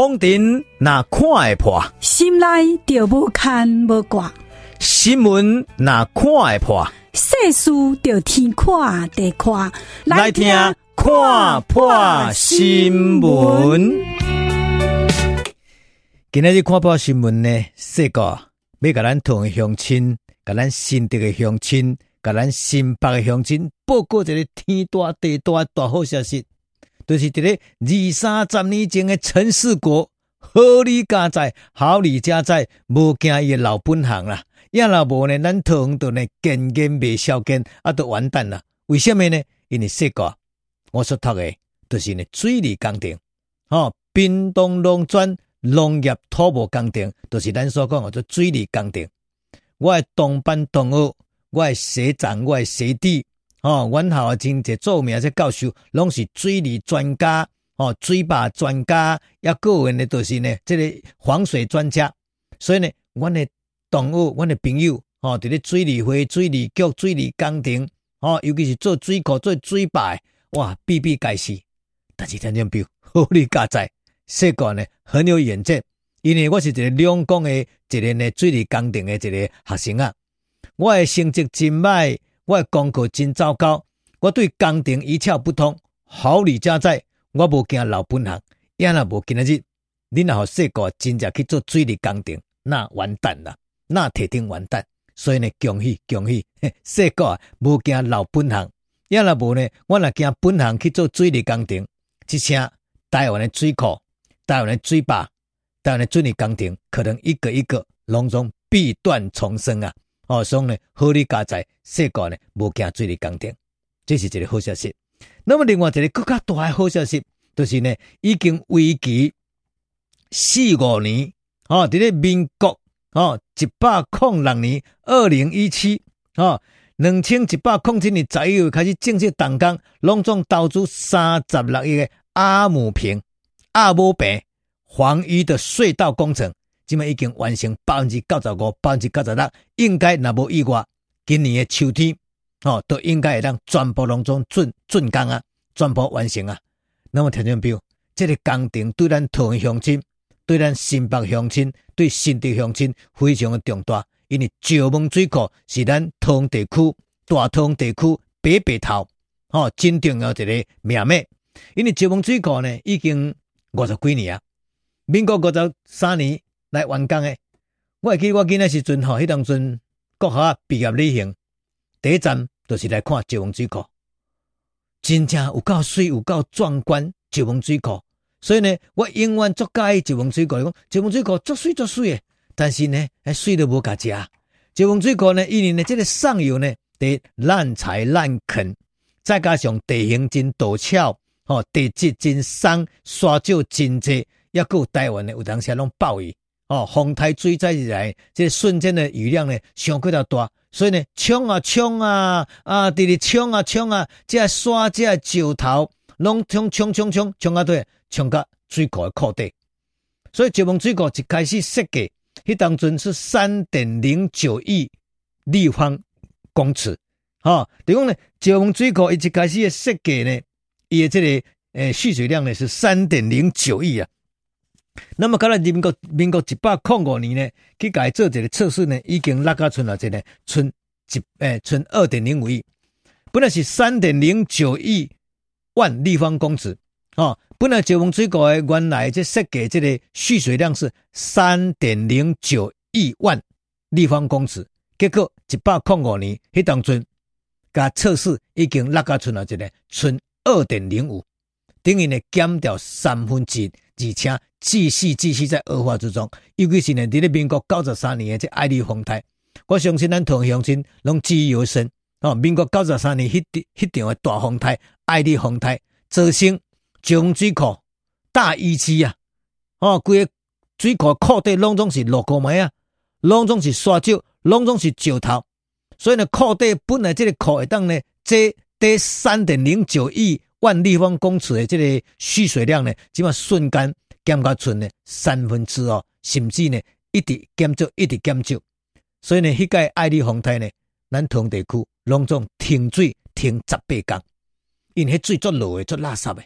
风尘那看会破，心内就无牵无挂；新闻那看会破，世事就天看地看。来听看破新闻。今日看破新闻呢，说个要甲咱同乡亲，甲咱新竹的乡亲，甲咱新北的乡亲报告一个天大地大大好消息。就是这个二三十年前的陈世国，好李家在，好李家在，无惊伊老本行啦。要若无呢，咱桃园都呢，根根未消根，啊，都完蛋了。为什么呢？因为说过，我所读的，就是呢，水利工程，哦，屏东农转农业土木工程，就是咱所讲的做水利工程。我的同班同学，我的学长，我的学弟。哦，阮校真侪著名这教授，拢是水利专家，哦，水坝专家，也个人呢都是呢，即个防水专家。所以呢，阮的同学，阮的朋友，哦，伫咧水利会、水利局、水利工程，哦，尤其是做水库、做水坝，哇，比比皆是。但是听众朋友，好你家在，说过呢很有远见，因为我是一个两公的，一个呢水利工程的一个学生啊，我的成绩真歹。我功课真糟糕，我对工程一窍不通。好李家在，我无惊老本行，也若无今日，你若好说个真正去做水利工程，那完蛋了，那铁定完蛋。所以呢，恭喜恭喜，说过啊，无惊老本行，也若无呢，我若惊本行去做水利工程，一声台湾的水库、台湾的水坝、台湾的水利工程，可能一个一个拢总必断重生啊。哦，所以呢，好李家在说过呢，无惊水利工程，这是一个好消息。那么另外一个更加大的好消息，就是呢，已经为期四五年，哦，伫咧民国哦一百零六年二零一七，哦，两千一百零七年十一月开始正式动工，拢总投资三十六亿的阿姆坪阿姆坪防淤的隧道工程。今麦已经完成百分之九十五、百分之九十六，应该若无意外，今年的秋天哦，都应该会当全部拢总竣竣工啊，全部完成啊。那么听众朋友，这个工程对咱桃园乡亲、对咱新北乡亲、对新竹乡亲非常的重大，因为石门水库是咱桃园地区大桃园地区北北头哦，真重要一个命脉。因为石门水库呢，已经五十几年啊，民国五十三年。来完工诶！我会记我囡仔时阵吼，迄当阵国校毕业旅行，第一站就是来看石门水库，真正有够水，有够壮观。石门水库，所以呢，我永远足介意石门水库。讲石门水库足水足水诶，但是呢，还水都无甲食。石门水库呢，因为呢，这个上游呢，得滥采滥垦，再加上地形真陡峭，吼，地质真松，沙石真济，抑搁有台湾呢，有当时拢暴雨。哦，风台水灾以来，这、瞬间的雨量呢，上过了大，所以呢，冲啊冲啊，啊，直直冲啊冲啊，这沙这石头，拢冲冲冲冲冲啊对，冲到水库的库底。所以石门水库一开始设计，迄当阵是三点零九亿立方公尺，哈、哦，等于讲呢，石门水库一开始的设计呢，伊的这个诶蓄水量呢是三点零九亿啊。那么，刚才民国民国一百零五年呢，去改做这个测试呢，已经拉高存了这个存一诶存二点零五亿，本来是三点零九亿万立方公尺哦，本来石峰水库的原来这设计这个蓄水量是三点零九亿万立方公尺，结果一百零五年迄当阵，甲测试已经拉高存了这个存二点零五，等于呢减掉三分之一。而且继续继续在恶化之中，尤其是呢，伫咧民国九十三年的这爱丽风台，我相信咱同乡亲拢记忆犹新。哦，民国九十三年迄迄场的大风台，爱丽风台造成石门水库大淤积啊！哦，规个水库库底拢总是落过梅啊，拢总是沙石，拢总是石头，所以呢，库底本来这个库会当呢，这得三点零九亿。万立方公尺的这个蓄水量呢，起码瞬间减到剩呢三分之二，甚至呢一直减少，一直减少。所以呢，迄个爱丽风台呢，咱同地区拢总停水停十八天，因迄水足落的足垃圾的。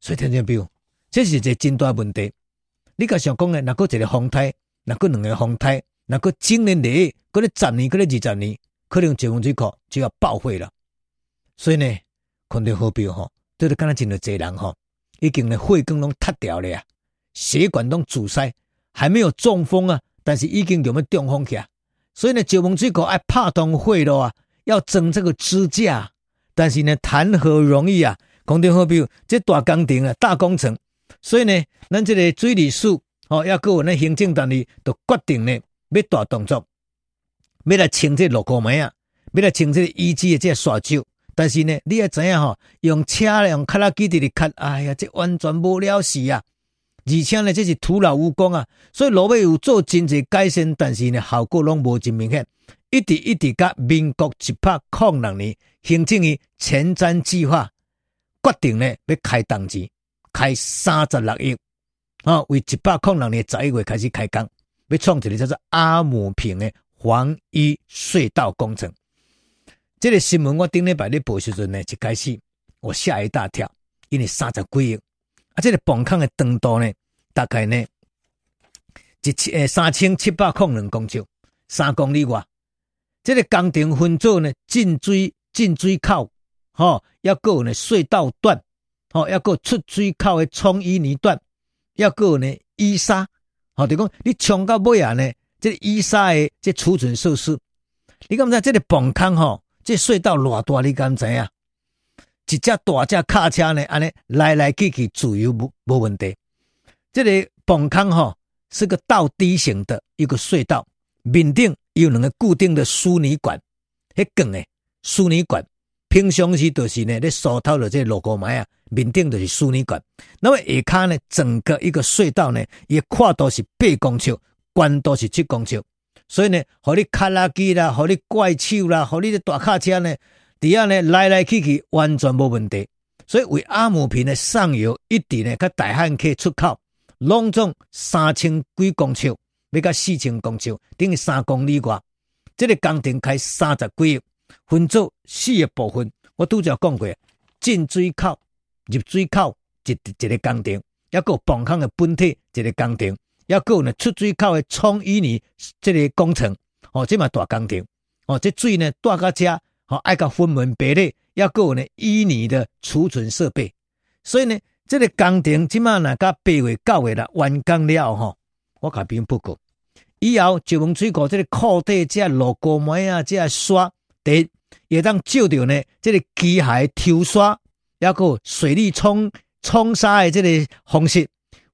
所以听见没有？这是一个真大问题。你甲想讲呢，若阁一个风台，若阁两个风台，若阁经年累，阁咧十年，阁咧二十年，可能石门水库就要报废了。所以呢，看到河标吼，对着敢若真多济人吼，已经呢血管拢塌掉了呀，血管拢阻塞，还没有中风啊，但是已经有没有中风去啊？所以呢，石门水库爱拍通血路啊，要整这个支架，但是呢，谈何容易啊！空中河标这大工程啊，大工程，所以呢，咱这个水利署哦，要各有那行政单位都决定呢，要大动作，要来清这落沟门啊，要来清这遗迹的这沙洲。但是呢，你也知影吼，用车用卡拉机的卡，哎呀，这完全无了事啊！而且呢，这是徒劳无功啊！所以罗尾有做真济改善，但是呢，效果拢无真明显。一直一直甲民国一百零六年，行政院前瞻计划。决定呢，要开动钱，开三十六亿，啊，为一百零六年十一月开始开工，要创一个叫做阿姆坪的黄衣隧道工程。这个新闻我顶礼拜咧报时阵呢，就开始我吓一大跳，因为三十几亿，啊，这个崩坑的长度呢，大概呢一千诶三千七百零两公尺，三公里外。这个工程分做呢进水进水口。吼，要有呢隧道段，吼，要有出水口的冲淤泥段，要有呢淤沙，吼，就讲你冲到尾啊呢，这淤沙的这储存设施，你敢知这个崩坑吼，这隧道偌大，你敢知啊？一只大只卡车呢，安尼来来去去自由无无问题。这个崩坑吼是个倒梯形的一个隧道，面顶有两个固定的输泥管，迄梗诶输泥管。平常时就是呢，咧疏透的这路沟埋啊，面顶就是输泥管。那么下骹呢，整个一个隧道呢，伊跨度是八公尺，宽度是七公尺。所以呢，互你卡拉机啦，互你怪手啦，互你的大卡车呢，底下呢来来去去完全无问题。所以为阿姆坪的上游一直呢，甲大汉溪出口，拢总三千几公尺，要甲四千公尺，等于三公里外。这个工程开三十几亿。分做四个部分，我拄则讲过，进水口、入水口一一个工程，还有崩坑的本体一个工程，还有呢出水口的冲淤泥这个工程，哦，这嘛大工程，哦，这水呢大到遮，哦，爱个分门别类，还有呢淤泥的储存设备，所以呢，这个工程即马若甲八月九月啦完工了吼，我甲兵报告，以后石门水库这个库底这路沟门啊，这沙。第也当照着呢，这个机械抽沙，还有水利冲冲沙的这个方式，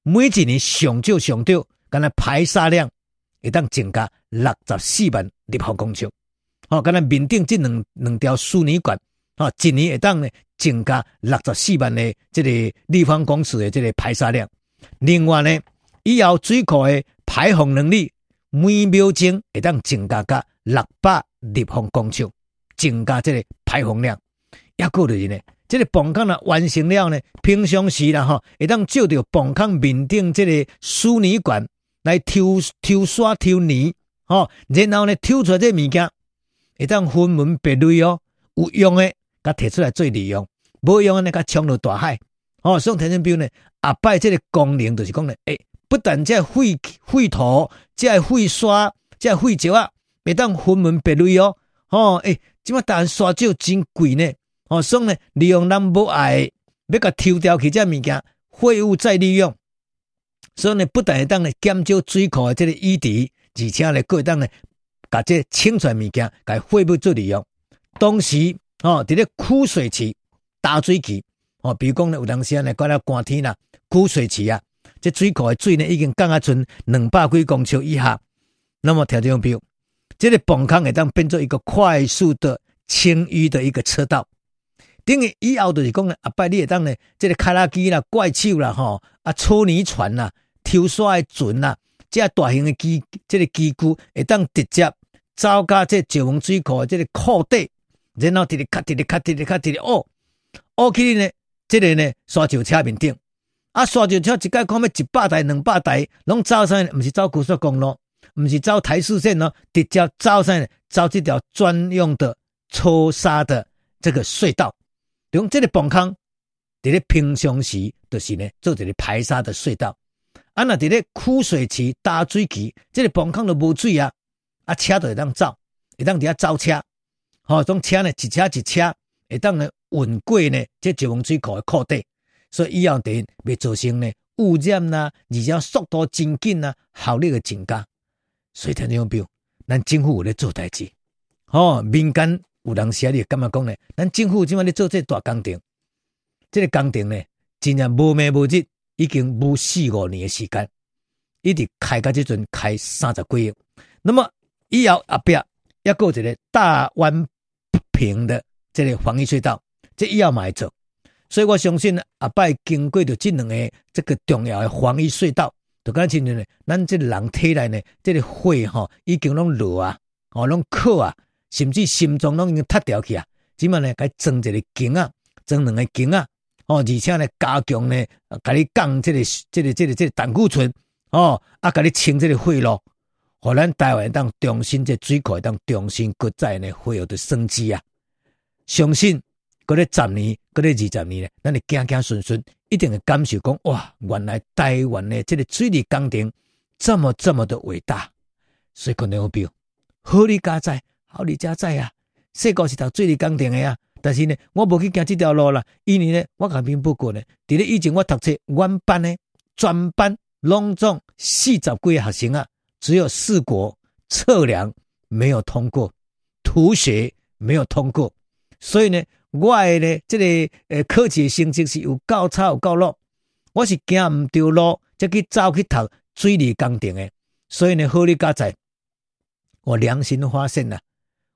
每一年上少上少，干那排沙量会当增加六十四万立方公尺。哦，干那面顶这两两条输泥管，哦，一年会当呢增加六十四万的这个立方公尺的这个排沙量。另外呢，以后水库的排洪能力，每秒钟会当增加到六百立方公尺。增加这个排洪量，也够的呢。这个崩坑呢完成了呢，平常时啦哈，会当照着崩坑面顶这个输泥管来抽抽沙抽泥，吼，然后呢抽出来这物件，会当分门别类哦。有用的，甲提出来做利用；无用的呢，甲冲入大海。哦，所以田中彪呢，阿拜这个功能就是讲呢，诶，不但这废废土、这废沙、这废石啊，会当分门别类哦。哦，诶。即马但刷石真贵呢，哦，所以呢，利用咱不爱，要甲抽掉去这物件，废物再利用，所以呢，不但会当呢减少水库的这个淤积，而且呢，会当呢，甲这清出物件，甲废物做利用。同时，哦，伫咧枯水期、大水期，哦，比如讲呢，有当时，呢，过了寒天啦，枯水期啊，这水库的水呢，已经降啊，剩两百几公尺以下，那么条件比。这个泵坑会当变做一个快速的清淤的一个车道，等于以后就是讲呢，阿伯你会当呢，这个卡拉机啦、怪兽啦、吼啊搓泥船啦、抽沙的船啦，这大型的机，这个机具会当直接走到这石门水库的这个库底，然后直直卡直直卡直直卡直直哦，哦去呢，这个呢沙石车面顶，啊沙石车一概看要一百台、两百台，拢走上，不是走高速公路。不是走台四线咯，直接走上走这条专用的抽沙的这个隧道。用这个泵坑，在咧平常时就是呢做一个排沙的隧道。啊，那伫咧枯水期、大水期，这个泵坑都无水啊，啊，车都会当走，会当伫遐走车，吼、哦，种车呢，一车一车会当呢运过呢，这石门水库的库底，所以以后等未造成呢污染呐，而且速度真紧呐，效率个增加。所以听众朋友，咱政府有咧做代志，吼、民间有人时啊，你感觉讲呢，咱政府今晚咧做这大工程，这个工程呢，真正无暝无日。已经无四五年的时间，一直开到这阵开三十几亿。那么以后后壁要过一个大弯平的这个防疫隧道，这以后嘛会做。所以我相信后摆经过着这两个这个重要的防疫隧道，就讲真呢，咱这个人体内呢，这个血吼已经拢落啊，哦拢渴啊，甚至心脏拢已经塌掉去啊，只嘛呢该装一个镜啊，装两个镜啊。哦，而且呢，加强呢，甲你降这个、这个、这个、这个胆固醇，哦，啊，甲你清这个血路，互咱台湾当重新这水库当重新搁再呢恢复的生机啊！相信搁咧十年，搁咧二十年呢，咱会行行顺顺，一定会感受讲哇，原来台湾的这个水利工程这么这么的伟大，所以可能有比好你家在，好你家在啊，细个是读水利工程的啊。但是呢，我无去行这条路啦，因为呢，我甲民报告呢，伫咧以前我读册，原班呢，专班拢总四十几个学生啊，只有四国测量没有通过，图学没有通过，所以呢，我的呢，这个呃考试成绩是有够差有够落，我是行唔对路，才去走去读水利工程的，所以呢，好你家在，我良心发现呐。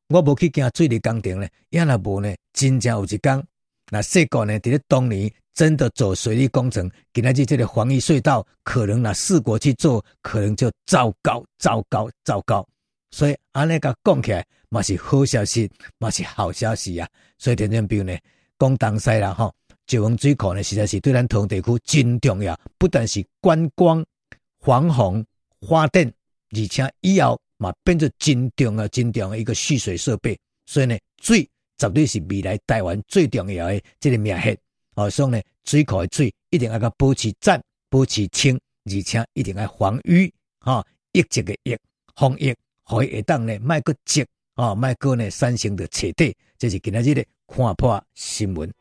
我无去行水利工程呢，也若无呢，真正有一工，那世国呢，伫咧当年真的做水利工程，今仔日这个防疫隧道，可能那四国去做，可能就糟糕、糟糕、糟糕。所以安尼甲讲起来，嘛是好消息，嘛是好消息啊。所以田正彪呢，讲东西啦，吼，石门水库呢，实在是对咱同地区真重要，不但是观光、防洪、发电，而且以后。嘛，变作真重要、真重要一个蓄水设备，所以呢，水绝对是未来台湾最重要的这个命脉。哦，所以呢，水库的水一定要个保持赞、保持清，而且一定要防淤。哈，疫症的疫，防疫可以当呢，卖个积，哦，卖个呢，产生的彻底，这是今仔日的看破新闻。